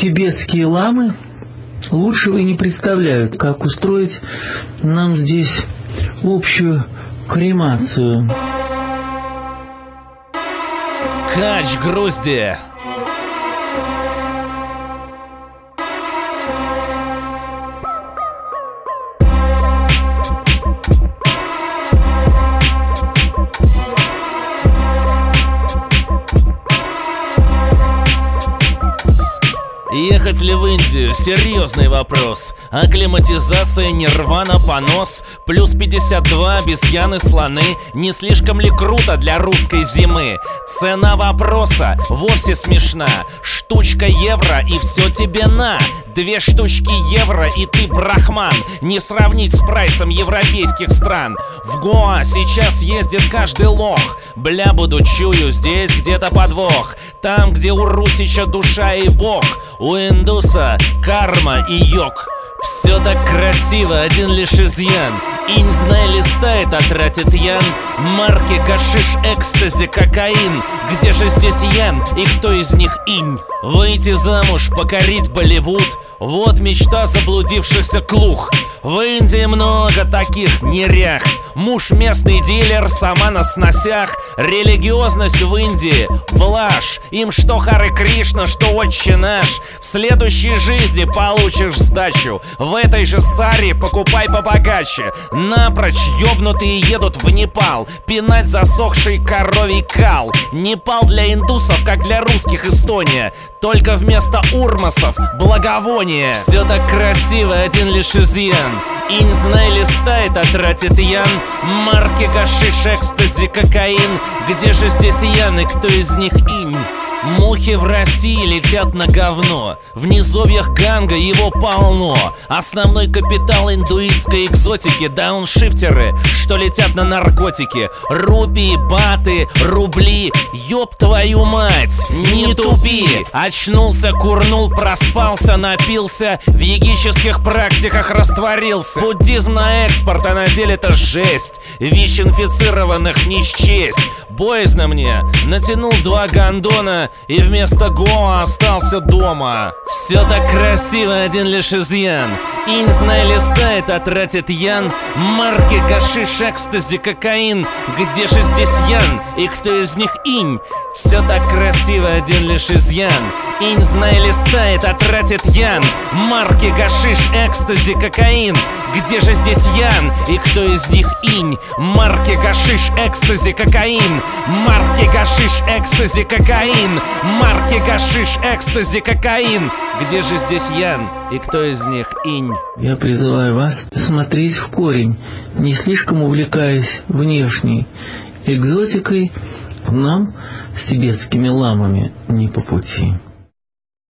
тибетские ламы лучшего и не представляют, как устроить нам здесь общую кремацию. Кач грузди! Ехать ли в Индию? Серьезный вопрос. Акклиматизация, нирвана, понос. Плюс 52, обезьяны, слоны. Не слишком ли круто для русской зимы? Цена вопроса вовсе смешна. Штучка евро и все тебе на. Две штучки евро и ты брахман Не сравнить с прайсом европейских стран В Гоа сейчас ездит каждый лох Бля, буду чую, здесь где-то подвох Там, где у Русича душа и бог У индуса карма и йог. Все так красиво, один лишь изъян. Инь, знай, листает, а тратит ян. Марки, гашиш, экстази, кокаин. Где же здесь ян и кто из них инь? Выйти замуж, покорить Болливуд. Вот мечта заблудившихся клух В Индии много таких нерях. Муж местный дилер, сама на сносях. Религиозность в Индии – блажь. Им что Хары Кришна, что Отче наш. В следующей жизни получишь сдачу. В этой же саре покупай побогаче. Напрочь ёбнутые едут в Непал. Пинать засохший коровий кал. Непал для индусов, как для русских Эстония. Только вместо урмасов благовоние Все так красиво, один лишь изъян Инь, знай, листает, а тратит ян Марки, гашиш, экстази, кокаин Где же здесь ян и кто из них инь? Мухи в России летят на говно. В низовьях Ганга его полно. Основной капитал индуистской экзотики Дауншифтеры, что летят на наркотики. Рупии, баты, рубли. Ёб твою мать, не тупи Очнулся, курнул, проспался, напился. В егических практиках растворился. Буддизм на экспорт, а на деле это жесть. ВИЧ инфицированных не счесть Боязно мне, натянул два гондона и вместо Гоа остался дома. Все так красиво, один лишь изъян. Инь, знай, листает, а Ян. Марки, гашиш, экстази, кокаин. Где же здесь Ян? И кто из них Инь? Все так красиво, один лишь изъян. Инь, знай, листает, а тратит Ян. Марки, гашиш, экстази, кокаин. Где же здесь Ян? И кто из них Инь? Марки, гашиш, экстази, кокаин. Марки, гашиш, экстази, кокаин. Марки, гашиш, экстази, кокаин Где же здесь Ян и кто из них Инь? Я призываю вас смотреть в корень, не слишком увлекаясь внешней экзотикой, нам с тибетскими ламами не по пути.